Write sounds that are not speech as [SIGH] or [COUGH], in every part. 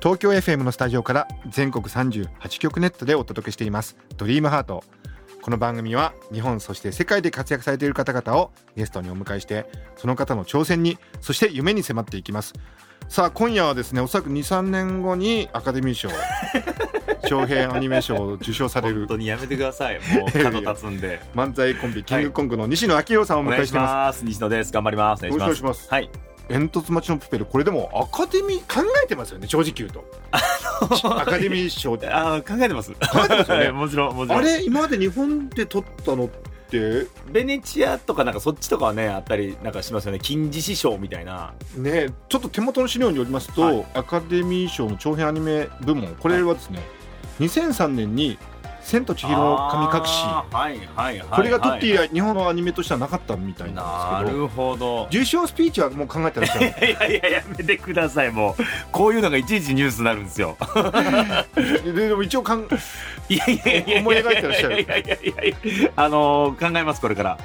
東京 FM のスタジオから全国38局ネットでお届けしていますドリームハートこの番組は日本そして世界で活躍されている方々をゲストにお迎えしてその方の挑戦にそして夢に迫っていきますさあ今夜はですねおそらく23年後にアカデミー賞 [LAUGHS] 長編アニメ賞を受賞される本当にやめてください。もう角立つんで。[LAUGHS] 漫才コンビキングコングの西野昭弘さんをお迎えしてますます。西野です。頑張ります。お願いしますはい。煙突町のプペルこれでもアカデミー考えてますよね正直言うとアカデミー賞ってあー考えてます。考えてますよねはい [LAUGHS] もちろん、もちろん。あれ今まで日本で撮ったのって？ベネチアとかなんかそっちとかはね、あったりなんかしますよね。金獅子賞みたいな。ねちょっと手元の資料によりますと、はいアカデミー賞の長編アニメ部門これはですね、2003年に「千と千尋の神隠し。あーはいはいはい。」これが撮って以はい来日本のアニメとしてはなかったみたいななんですけど。るほど。受賞スピーチはもう考えてらっしゃる。いやいややめてください。もうこういうのがいちいちニュースになるんですよ。ででも一応かんいやいやいやいや思い描いてらっしゃるいやいやいやいやあのー考えますこれから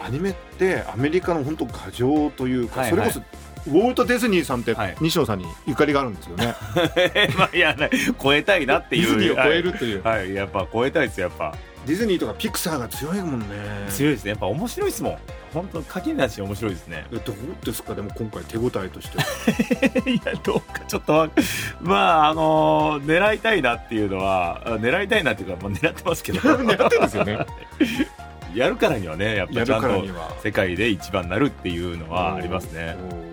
アニメってアメリカの本当牙城というか、はいそれこそウォルト・ディズニーさんってはい西野さんにゆかりがあるんですよね。[LAUGHS] まあいやね超えたいなっていうディズニーを超えるという、はい、はいやっぱ超えたいですよやっぱディズニーとかピクサーが強いもんね。強いですねやっぱ面白いですもん本当書きなし面白いですねえどうですか？でも今回手応えとしては。[LAUGHS] いやどうかちょっとわまああのー狙いたいなっていうのはあ狙いたいなっていうか、まあ、狙ってますけど [LAUGHS] 狙ってるんですよね。やるからにはねやっぱやるちゃんとからには。世界で一番なるっていうのはありますねおー。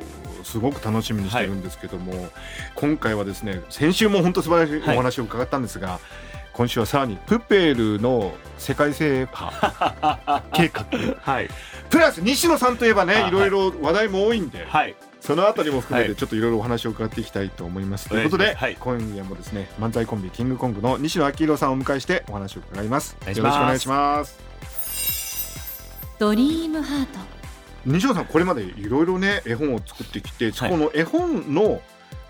すごく楽しみにしてるんですけども、今回はですね先週も本当素晴らしいお話を伺ったんですが、今週はさらにプペルの世界制覇計画。[LAUGHS] はい。プラス西野さんといえばねあい。ろいろ話題も多いんで、はい。そのあたりも含めてはい。ちょっといろいろお話を伺っていきたいと思います。ということで、今夜もですね漫才コンビキングコングの西野昭弘さんをお迎えしてお話を伺います。よろしくお願いします。ドリームハート西野さんこれまでいろいろね絵本を作ってきて、はい。この絵本の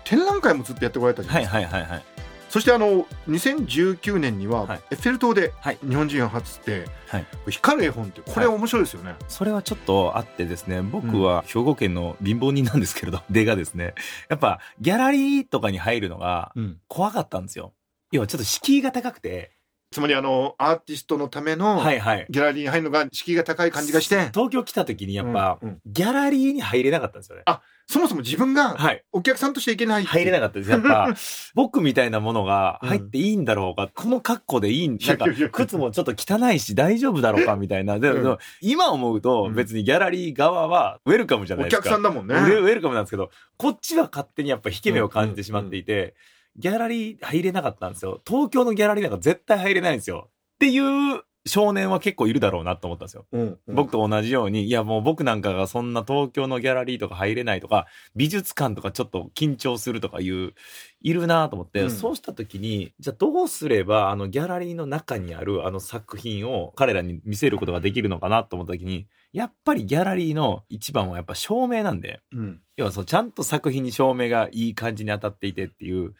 展覧会もずっとやってこられたじゃなはいいですか。はいはいはいそしてあの2019年にははい。エッフェル塔ではい。日本人初で、はい。光る絵本ってこれ面白いですよね。それはちょっとあってですね、僕は兵庫県の貧乏人なんですけれど、[LAUGHS] 出がですね、やっぱギャラリーとかに入るのがうん。怖かったんですよ。要はちょっと敷居が高くて、つまりあのアーティストのためのはいはい。ギャラリーに入るのが敷居が高い感じがして、東京来た時にやっぱ、うんうんギャラリーに入れなかったんですよね。そもそも自分がはい。お客さんとしていけない入れなかったです。やっぱ、[LAUGHS] 僕みたいなものが入っていいんだろうか、この格好でいいん、なんか靴もちょっと汚いし大丈夫だろうかみたいな。でも、今思うとうん別にギャラリー側はウェルカムじゃなおいですか。客さんだもんね。ウェウェルカムなんですけど、こっちは勝手にやっぱ引け目を感じてしまっていて、ギャラリー入れなかったんですよ。東京のギャラリーなんか絶対入れないんですよ。っていう少年は結構いるだろうなと思ったんですよ。うんうん僕と同じように、いやもう僕なんかがそんな東京のギャラリーとか入れないとか、美術館とかちょっと緊張するとかいう、いるなと思って、うんそうした時に、じゃあどうすればあのギャラリーの中にあるあの作品を彼らに見せることができるのかなと思った時に、やっぱりギャラリーの一番はやっぱ照明なんで、うん要はそうちゃんと作品に照明がいい感じに当たっていてっていう。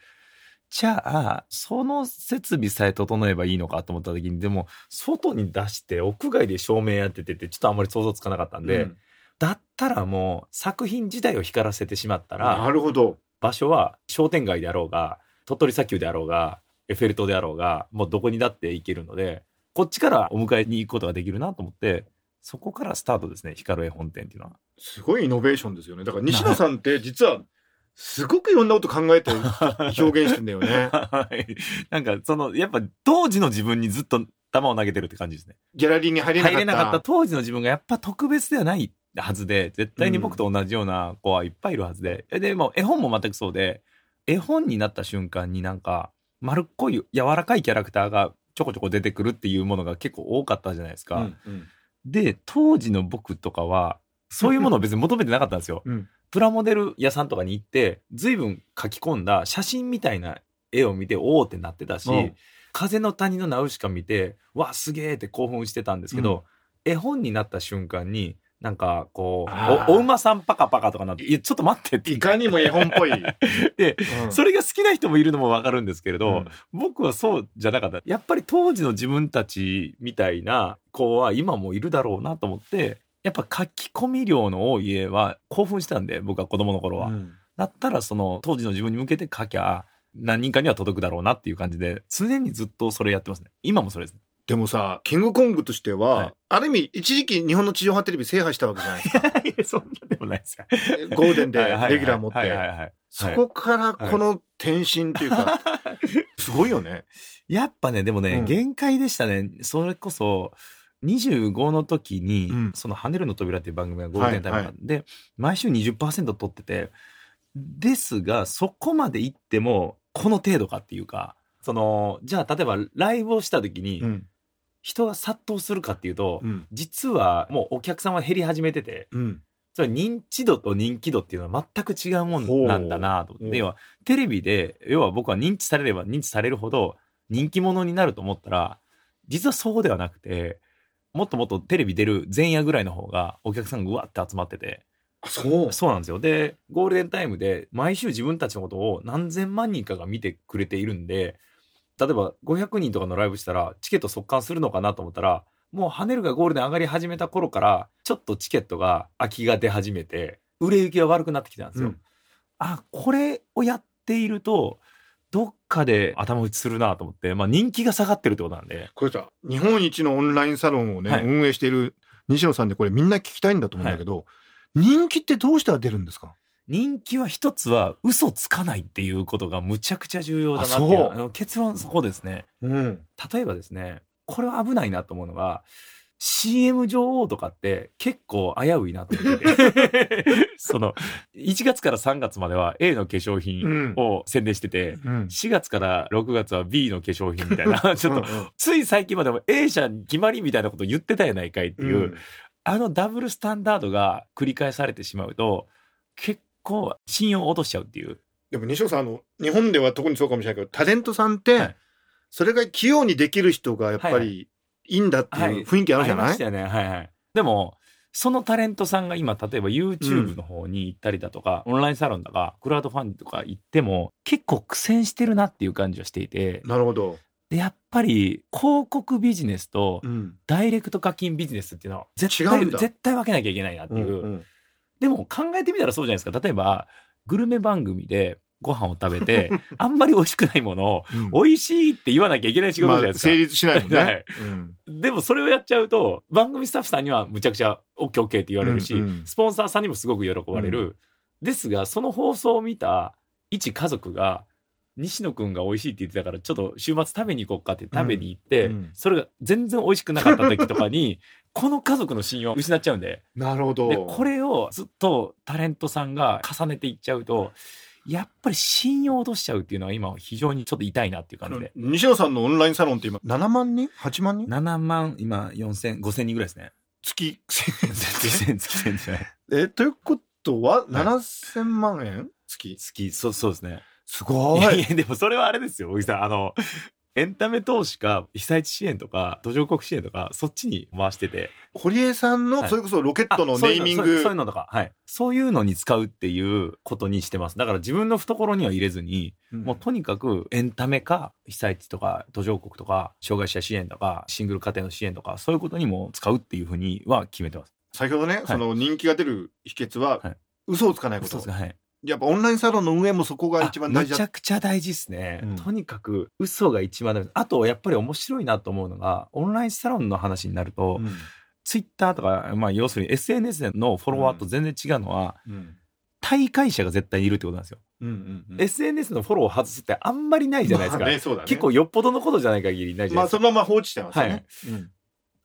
じゃあ、その設備さえ整えばいいのかと思った時に、でも、外に出して屋外で照明やっててって、ちょっとあんまり想像つかなかったんで、うんだったらもう作品自体を光らせてしまったら、なるほど。場所は商店街であろうが、鳥取砂丘であろうが、エッフェル塔であろうが、もうどこにだって行けるので、こっちからお迎えに行くことができるなと思って、そこからスタートですね、光る絵本店っていうのは。すごいイノベーションですよね。だから西野さんって実はすごくいろんなこと考えて [LAUGHS] 表現してんだよね。はい。なんか、その、やっぱ当時の自分にずっと球を投げてるって感じですね。ギャラリーに入れなかった。入れなかった当時の自分がやっぱ特別ではないはずで、絶対に僕と同じような子はいっぱいいるはずで。えで、も絵本も全くそうで、絵本になった瞬間になんか、丸っこい柔らかいキャラクターがちょこちょこ出てくるっていうものが結構多かったじゃないですか。うんうんで、当時の僕とかは、そういうものを別に求めてなかったんですよ。うんプラモデル屋さんとかに行って、随分書き込んだ写真みたいな絵を見ておおってなってたし、うん。風の谷のナウシカ見てわすげえって興奮してたんですけど、絵本になった瞬間になんかこうおお馬さんパカパカとかなっていやちょっと待ってって。いかにも絵本っぽい。[LAUGHS] でうん。それが好きな人もいるのもわかるんですけれど、うん。僕はそうじゃなかった。やっぱり当時の自分たちみたいな子は今もいるだろうなと思ってやっぱ書き込み量の多い絵は興奮したんで僕は子供の頃は、うん。だったらその当時の自分に向けて書きゃ何人かには届くだろうなっていう感じで常にずっとそれやってますね。今もそれですね。でもさ、キングコングとしては、はい。ある意味、一時期日本の地上波テレビ制覇したわけじゃないですか。[LAUGHS] いやそんなでもないですよ。ゴールデンでレギュラー持って。そこからこの転身っていうか、[LAUGHS] すごいよね。やっぱねでもね、うん。限界でしたね。それこそ25の時に、うんその「跳ねるの扉」っていう番組がゴールデンタイムなんで、毎週20%取っててですがそこまで行ってもこの程度かっていうかそのじゃあ例えばライブをした時にうん。人が殺到するかっていうと、うん。実はもうお客さんは減り始めててうん。それは認知度と人気度っていうのは全く違うもんなんだなと思ってほう要はテレビで要は僕は認知されれば認知されるほど人気者になると思ったら実はそうではなくてもっともっとテレビ出る前夜ぐらいの方がお客さんがうわって集まっててあそう。そうなんですよでゴールデンタイムで毎週自分たちのことを何千万人かが見てくれているんで例えば500人とかのライブしたらチケット速乾するのかなと思ったらもう跳ねるがゴールデン上がり始めた頃からちょっとチケットが空きが出始めて売れ行きが悪くなってきたんですよ。うんあこれをやっているとどっかで頭打ちするなと思って、まあ、人気が下がってるってことなんで。これさ、日本一のオンラインサロンをね、はい。運営している西野さんでこれみんな聞きたいんだと思うんだけど、人気ってどうしたら出るんですか？人気は一つは嘘つかないっていうことがむちゃくちゃ重要だなっていう結論そこですね。うん。例えばですねこれは危ないなと思うのが CM 女王とかって結構危ういなと思ってて。[LAUGHS] その1月から3月までは A の化粧品を宣伝してて、うん。4月から6月は B の化粧品みたいな。[LAUGHS] ちょっとうんつい最近までも A 社に決まりみたいなこと言ってたやないかいっていう、あのダブルスタンダードが繰り返されてしまうと結構信用を落としちゃうっていう。でも西野さんあの日本では特にそうかもしれないけどタレントさんって、はい。それが器用にできる人がやっぱはいりいいんだっていう雰囲気あるじゃない、りましたよね。はいはい。でも、そのタレントさんが今、例えば YouTube の方に行ったりだとか、オンラインサロンとか、クラウドファンディとか行っても、結構苦戦してるなっていう感じはしていて、なるほど、でやっぱり広告ビジネスとうんダイレクト課金ビジネスっていうのは絶対、絶対分けなきゃいけないなっていう。うんでも考えてみたらそうじゃないですか。例えば、グルメ番組でご飯を食べて、[LAUGHS] あんまり美味しくないものを、うん。美味しいって言わなきゃいけない仕事じゃないまあ、ですか。成立しないもんね、[LAUGHS] はい。うん。でもそれをやっちゃうと番組スタッフさんにはむちゃくちゃ OKOK って言われるし、うんうん。スポンサーさんにもすごく喜ばれる、ですがその放送を見た一家族が西野くんが美味しいって言ってたからちょっと週末食べに行こうかって食べに行って、うんうん。それが全然美味しくなかった時とかに [LAUGHS] この家族の信用を失っちゃうんでなるほど。でこれをずっとタレントさんが重ねていっちゃうとやっぱり信用を落としちゃうっていうのは今非常にちょっと痛いなっていう感じで。西野さんのオンラインサロンって今7万人？8万人？7万今4000、5000人ぐらいですね。月月線、月線じゃない。[LAUGHS] えということは7000万円？月？月、そう、そうですね。すごいいやいや、でもそれはあれですよ、小木さん。あの、エンタメ投資か、被災地支援とか、途上国支援とか、そっちに回してて。堀江さんのはいそれこそロケットのネーミンそういうそうグいうのとか、はい。そういうのに使うっていうことにしてます。だから自分の懐には入れずに、もうとにかくエンタメか、被災地とか、途上国とか、障害者支援とか、シングル家庭の支援とか、そういうことにも使うっていうふうには決めてます。先ほどね、その人気が出る秘訣は、はい嘘をつかないことそうですね。はい。やっぱオンラインサロンの運営もそこが一番大事だ。あむちゃくちゃ大事ですね、うん。とにかく嘘が一番大事あとやっぱり面白いなと思うのがオンラインサロンの話になると、うん。ツイッターとか、まあ、要するに SNS でのフォロワーと全然違うのは、うん。大会者が絶対にいるってことなんですよ、うんうんうん。SNS のフォローを外すってあんまりないじゃないですか、まあねそうだね。結構よっぽどのことじゃない限りないじゃまあないですか、そのまま放置してますよね、はい。うん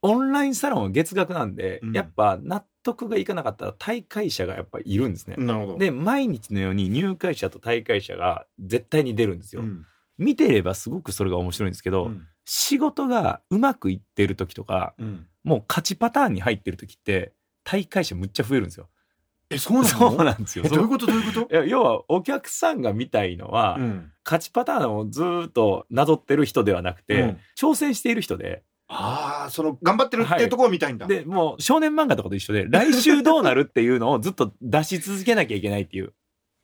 オンラインサロンは月額なんで、うん。やっぱ納得がいかなかったら大会者がやっぱいるんですね、なるほど。で毎日のように入会者と大会者が絶対に出るんですよ、うん。見てればすごくそれが面白いんですけど、うん。仕事がうまくいってる時とかうん。もう勝ちパターンに入ってる時って大会者むっちゃ増えるんですよ。えそうなの？そうなんですよ。えどういうことどういうこと？いや要はお客さんが見たいのは、うん。勝ちパターンをずーっとなぞってる人ではなくて、うん。挑戦している人でああその頑張ってるっていうところを見たいんだ、でもう少年漫画とかと一緒で [LAUGHS] 来週どうなるっていうのをずっと出し続けなきゃいけないっていう。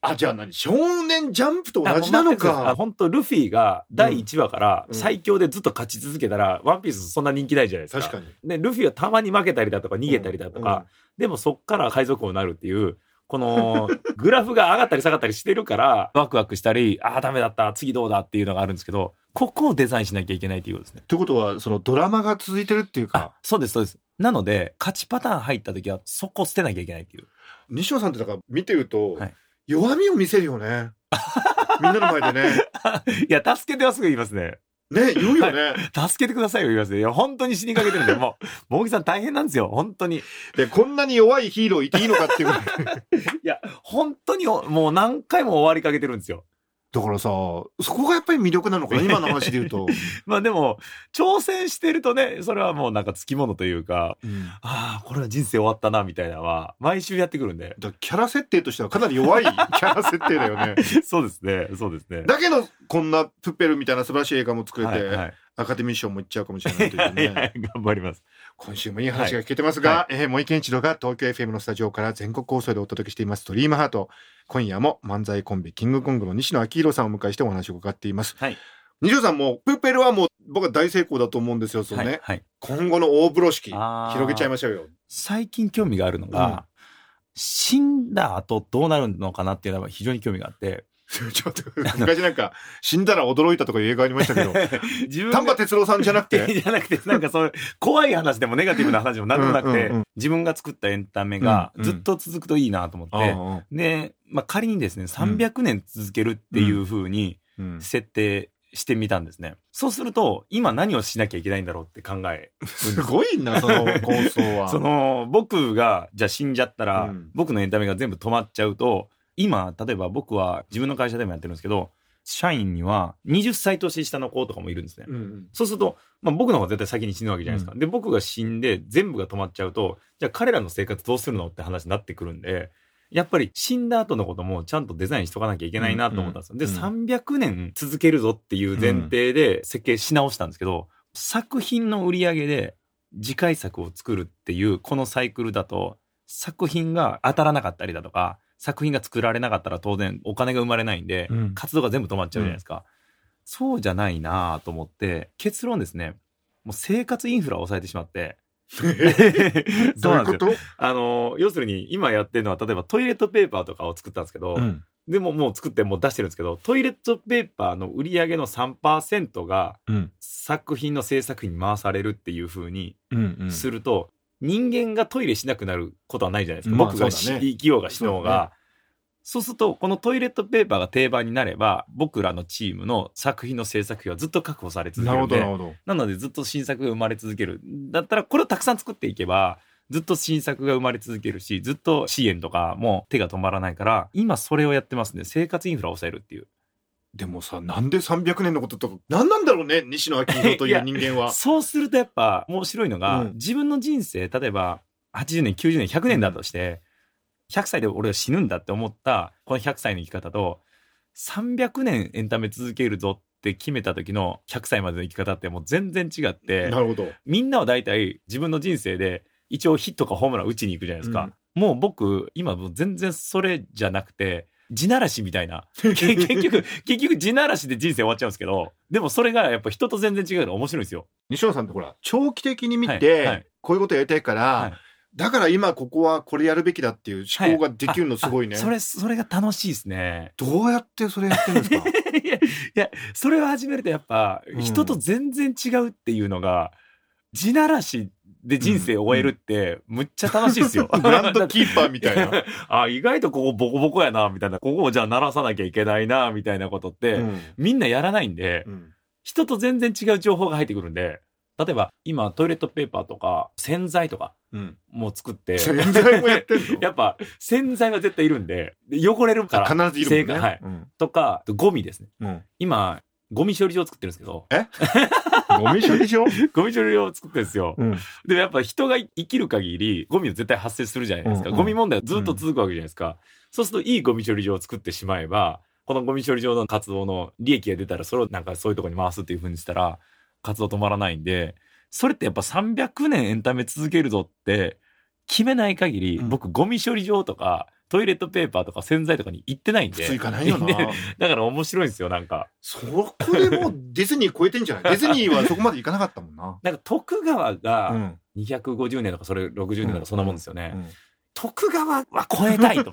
あじゃあ何？少年ジャンプと同じなのか。本当ルフィが第1話からうん。最強でずっと勝ち続けたら、ワンピースそんな人気ないじゃないですか。確かに。でルフィはたまに負けたりだとか逃げたりだとか、でもそっから海賊王になるっていうこのグラフが上がったり下がったりしてるからワクワクしたりああダメだった次どうだっていうのがあるんですけどここをデザインしなきゃいけないっていうことですね。ということはそのドラマが続いてるっていうあかそうですそうです。なので勝ちパターン入った時はそこ捨てなきゃいけないっていう。西尾さんってだから見てると、はい弱みを見せるよね [LAUGHS] みんなの前でねいや助けてはすぐ言いますね。ね言うよね、助けてくださいよ言いますね。いや本当に死にかけてるんでもうもぎさん大変なんですよ本当に。いでこんなに弱いヒーローいていいのかっていう [LAUGHS] いや本当におもう何回も終わりかけてるんですよ。だからさそこがやっぱり魅力なのかな [LAUGHS] 今の話で言うと、まあでも挑戦してるとねそれはもうなんかつきものというかああこれは人生終わったなみたいなのは毎週やってくるんで。キャラ設定としてはかなり弱い [LAUGHS] キャラ設定だよねそうですねそうですね。だけどこんなプッペルみたいな素晴らしい映画も作れて、はいはいアカデミー賞もいっちゃうかもしれないという [LAUGHS] いやいねや頑張ります。今週もいい話が聞けてますが、はえー森健一郎が東京 FM のスタジオから全国放送でお届けしています「ドリームハート今夜も漫才コンビキングコングの西野昭弘さんをお迎えしてお話を伺っています。はい。西野さんもプッペルはもう僕は大成功だと思うんですよそうね、はいはい。今後の大風呂敷広げちゃいましょうよ。最近興味があるのが、死んだ後どうなるのかなっていうのは非常に興味があって。[LAUGHS] ちょっと昔なんか死んだら驚いたとかいう映画ありましたけど [LAUGHS] 丹波哲郎さんじゃなくて？[LAUGHS] じゃなくて、なんかそういう怖い話でもネガティブな話でもなんでもなくて、うんうんうん自分が作ったエンタメがうんうん。ずっと続くといいなと思って、あで、まあ、仮にですね、300年続けるっていう風にあうん。設定してみたんですね。そうすると、今何をしなきゃいけないんだろうって考えす。すごいなその構想は。その僕がじゃあ死んじゃったら、うん。僕のエンタメが全部止まっちゃうと今例えば僕は自分の会社でもやってるんですけど社員には20歳年下の子とかもいるんですね、うんうん。そうすると、まあ、僕の方が絶対先に死ぬわけじゃないですか、で僕が死んで全部が止まっちゃうとじゃあ彼らの生活どうするのって話になってくるんでやっぱり死んだ後のこともちゃんとデザインしとかなきゃいけないなと思ったんですよ。うんで、300年続けるぞっていう前提で設計し直したんですけど、作品の売り上げで次回作を作るっていうこのサイクルだと、作品が当たらなかったりだとか、作品が作られなかったら当然お金が生まれないんで、うん。活動が全部止まっちゃうじゃないですか。そうじゃないなと思って、結論ですね、もう生活インフラを抑えてしまって、[LAUGHS] どういうことあの、要するに今やってるのは、例えばトイレットペーパーとかを作ったんですけど、うん。でももう作ってもう出してるんですけど、トイレットペーパーの売り上げの3%がうん。作品の制作費に回されるっていう風にうんうん。すると、人間がトイレしなくなることはないじゃないですか。まあ僕がねし生きようがしようが。そうすると、このトイレットペーパーが定番になれば、僕らのチームの作品の制作費はずっと確保され続けなるるんで、なのでずっと新作が生まれ続ける。だったらこれをたくさん作っていけば、ずっと新作が生まれ続けるし、ずっと支援とかも手が止まらないから、今それをやってますね。生活インフラを抑えるっていう。でもさなんで300年のこととか何なんだろうね西野昭弘という人間は。そうするとやっぱ面白いのが、うん。自分の人生、例えば80年、90年、100年だとして、100歳で俺は死ぬんだって思ったこの100歳の生き方と、300年エンタメ続けるぞって決めた時の100歳までの生き方ってもう全然違って、なるほど。みんなは大体自分の人生で一応ヒットかホームラン打ちに行くじゃないですか。もう僕、今もう全然それじゃなくて、地ならしみたいな。け結局、結局地ならしで人生終わっちゃうんですけど、でもそれがやっぱ人と全然違うから面白いんですよ。西野さんってほら長期的に見はいて、はいこういうことやりたいから、はいだから今ここはこれやるべきだっていう思考ができるのすごいね、それ、それが楽しいですね。どうやってそれやってるんですか？[LAUGHS] いや、いや、それを始めるとやっぱ、うん人と全然違うっていうのが、地ならしで人生を終えるって、むっちゃ楽しいですよ。[LAUGHS] グランドキーパーみたいな、[LAUGHS] あ、意外とここボコボコやな、みたいな。ここをじゃあ鳴らさなきゃいけないな、みたいなことって、うん。みんなやらないんで、うん。人と全然違う情報が入ってくるんで、例えば今トイレットペーパーとか洗剤とかうん、も作って、洗剤もやってんの？[LAUGHS] やっぱ洗剤は絶対いるんで、で汚れるから。必ずいるもんね。正解はい。うん。とか、ゴミですね。うん。今、ゴミ処理場を作ってるんですけど、ゴミ処理場？[LAUGHS] ゴミ処理場を作ってるんですよ。うんでもやっぱ人が生きる限り、ゴミは絶対発生するじゃないですか。うんうんゴミ問題はずっと続くわけじゃないですか。そうすると、いいゴミ処理場を作ってしまえば、このゴミ処理場の活動の利益が出たら、それをなんかそういうところに回すっていう風にしたら、活動止まらないんで、それってやっぱ300年エンタメ続けるぞって、決めない限り、うん僕ゴミ処理場とか、トイレットペーパーとか洗剤とかに行ってないんで。普通行かないよなで [LAUGHS] だから面白いんですよ、なんか。そこでもうディズニー超えてんじゃない？[LAUGHS] ディズニーはそこまで行かなかったもんななんか徳川うがん250年とかそれ60年とかそんなもんですよね。うん徳川は超えたいと。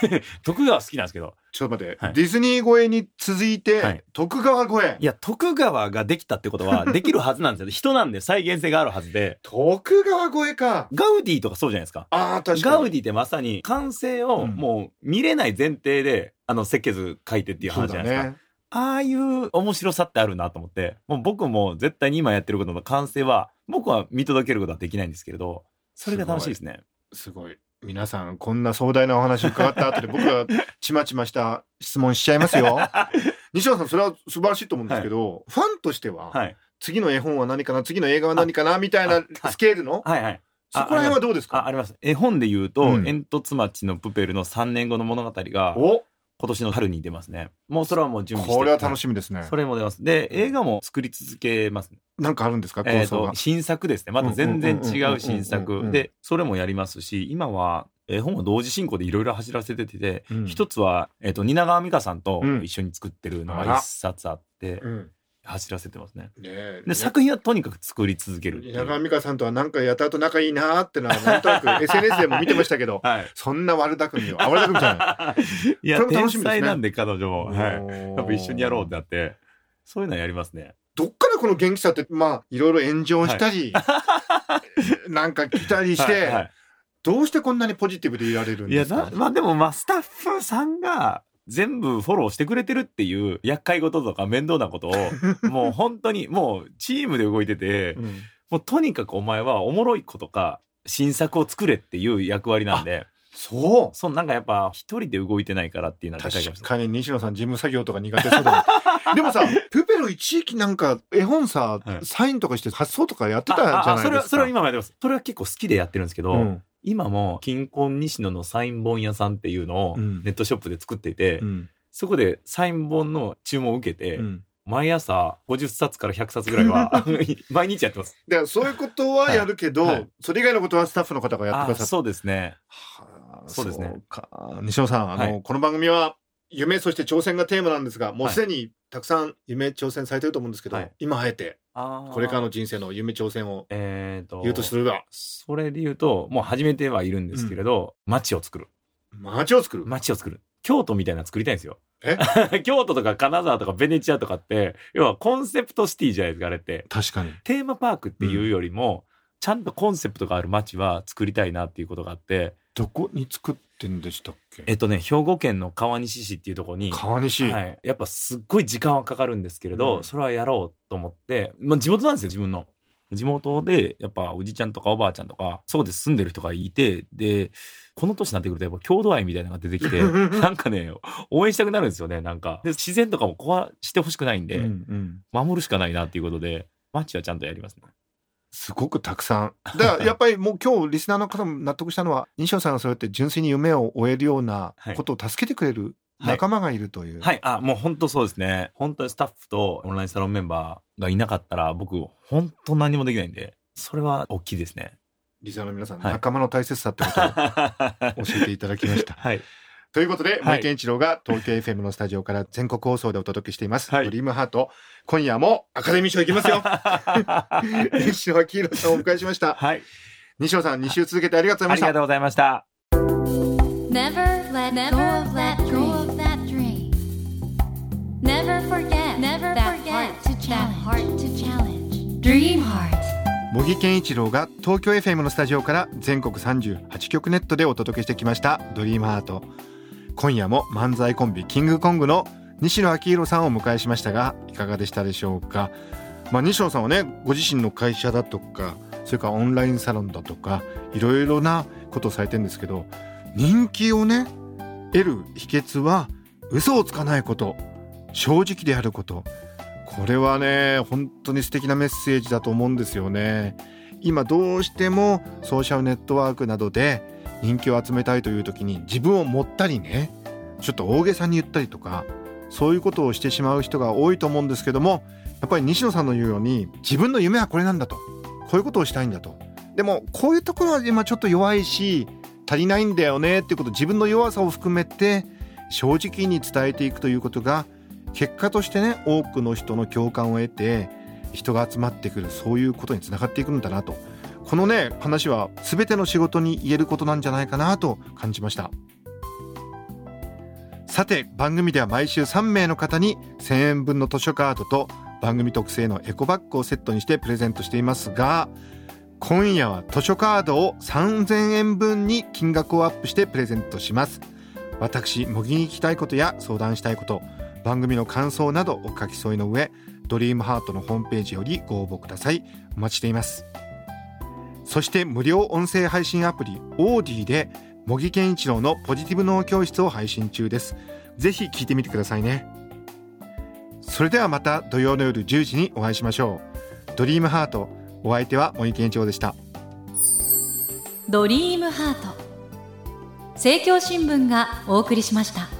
[LAUGHS] 徳川好きなんですけど。ちょっと待って、はいディズニー越えに続いて、はい徳川越えいや、徳川ができたってことは、[LAUGHS] できるはずなんですよ。人なんで再現性があるはずで。徳川越えかガウディとかそうじゃないですか。ああ確かにガウディってまさに完成をうんもう見れない前提で、あの設計図書いてっていう話じゃないですか。ねああいう面白さってあるなと思って、もう僕も絶対に今やってることの完成は、僕は見届けることはできないんですけれど、それが楽しいですね。すごい皆さんこんな壮大なお話伺った後で僕はちまちました質問しちゃいますよ。[LAUGHS] 西野さんそれは素晴らしいと思うんですけど、ファンとしては、はい。次の絵本は何かな次の映画は何かなみたいなあスケールの、はいはい。そこら辺はどうですあ、か？あります。絵本で言うと、うん。煙突町のプペルの3年後の物語が、お今年の春に出ますね。もうそれはもう準備して。これは楽しみですね。それも出ます。で、映画も作り続けます。なんかあるんですか？構えっ、と、、新作ですね。また全然違う新作。で、それもやりますし、今は、絵本を同時進行でいろいろ走らせてて、うん。一つは、えっ、と、蜷川美香さんとうん一緒に作ってるのが一冊あって、うん走らせてますね。ねえで、作品はとにかく作り続けるっていう。蜷川美香さんとはなんかやった後仲いいなーってのはなんとなく [LAUGHS] SNS でも見てましたけどはい。そんな悪巧みをあ悪巧みじゃない [LAUGHS] いや、これも楽天しみですね才なんで彼女も。はい。ややっぱ一緒にやろうってなって、そういうのはやりますね。どっからこの元気さってまあいろいろ炎上したり、[LAUGHS] なんか来たりして、はいはいどうしてこんなにポジティブでいられるんいや、ですか？な、まあでも、まあ、スタッフさんが、全部フォローしてくれてるっていう厄介事とか面倒なことを、[LAUGHS] もう本当に、もうチームで動いてて、うん。もうとにかくお前はおもろいことか、新作を作れっていう役割なんで、そう。そう、なんかやっぱ一人で動いてないからっていうのは確かに西野さん事務作業とか苦手そうだね。[LAUGHS] でもさプペル一時期なんか絵本さ、はい。サインとかして発送とかやってたじゃないですか。それは、それは今もやってます。それは結構好きでやってるんですけど、うん今も、金婚西野のサイン本屋さんっていうのをうん。ネットショップで作っていて、うん。そこでサイン本の注文を受けて、うん。毎朝50冊から100冊ぐらいは [LAUGHS] [LAUGHS] 毎日やってます。だからそういうことはやるけど、はい。はい。それ以外のことはスタッフの方がやってくださって。あそうですね。はあそうですね。西野さんあの、はい。この番組は夢そして挑戦がテーマなんですがもうはいすでにたくさん夢挑戦されてると思うんですけど、はい。今あえてここれからの人生の夢挑戦をえーと、言うとすればそれで言うと、もう始めてはいるんですけれど、街を作る。街を作る？街を作る。京都みたいなの作りたいんですよ。え？[LAUGHS] 京都とか金沢とかベネチアとかって、要はコンセプトシティじゃないですか、あれって。確かに。テーマパークっていうよりも、ちゃんとコンセプトがある街は作りたいなっていうことがあって、どこに作ってんでしたっけ？えっとね、兵庫県の川西市っていうところに、川西、はい、やっぱすっごい時間はかかるんですけれど、うん。それはやろうと思って、まあ、地元なんですよ自分の。地元でやっぱおじちゃんとかおばあちゃんとかそこで住んでる人がいてでこの年になってくるとやっぱ郷土愛みたいなのが出てきて [LAUGHS] なんかね応援したくなるんですよねなんか。で自然とかも壊してほしくないんで、うんうん。守るしかないなっていうことで街はちゃんとやりますね。すごくたくさん。[LAUGHS] だからやっぱりもう今日リスナーの方も納得したのは西野さんがそうやって純粋に夢を終えるようなことを助けてくれる仲間がいるという。はい、あ、もう本当そうですね。本当にスタッフとオンラインサロンメンバーがいなかったら、僕、本当何もできないんで、それは大きいですね。リスナーの皆さん、はい仲間の大切さってことを教えていただきました。[LAUGHS] はい。ということで、はい森健一郎が東京 FM のスタジオから全国放送でお届けしています。はいドリームハート。今夜もアカデミー賞いきますよ。西野明宏さんをお迎えしました。はい。西野さん、2週続けてありがとうございました。ありがとうございました。Never let Never go of that let go dream. of that dream. Never forget. Never that forget heart to that challenge. heart to challenge. Dream heart. 茂木健一郎が東京 FM のスタジオから全国38局ネットでお届けしてきました「ドリームハート今夜も漫才コンビキングコングの西野昭弘さんをお迎えしましたがいかがでしたでしょうか、まあ、西野さんはねご自身の会社だとかそれからオンラインサロンだとかいろいろなことをされてるんですけど人気をね得る秘訣は嘘をつかないこと正直であること。これはね本当に素敵なメッセージだと思うんですよね。今どうしてもソーシャルネットワークなどで人気を集めたいという時に自分を持ったりねちょっと大げさに言ったりとかそういうことをしてしまう人が多いと思うんですけどもやっぱり西野さんの言うように自分の夢はこれなんだと。こういうことをしたいんだと。でもこういうところは今ちょっと弱いし足りないんだよねっていうこと自分の弱さを含めて正直に伝えていくということが結果としてね多くの人の共感を得て人が集まってくるそういうことにつながっていくんだなと。このね話は全ての仕事に言えることなんじゃないかなと感じました。さて番組では毎週3名の方に1000円分の図書カードと番組特製のエコバッグをセットにしてプレゼントしていますが今夜は図書カードを3000円分に金額をアップしてプレゼントします。私模擬に聞きたいことや相談したいこと番組の感想などお書き添えの上ドリームハートのホームページよりご応募ください。お待ちしています。そして無料音声配信アプリオーディで茂木健一郎のポジティブ脳教室を配信中です。ぜひ聞いてみてくださいね。それではまた土曜の夜10時にお会いしましょう。ドリームハートお相手は茂木健一郎でした。ドリームハート。政教新聞がお送りしました。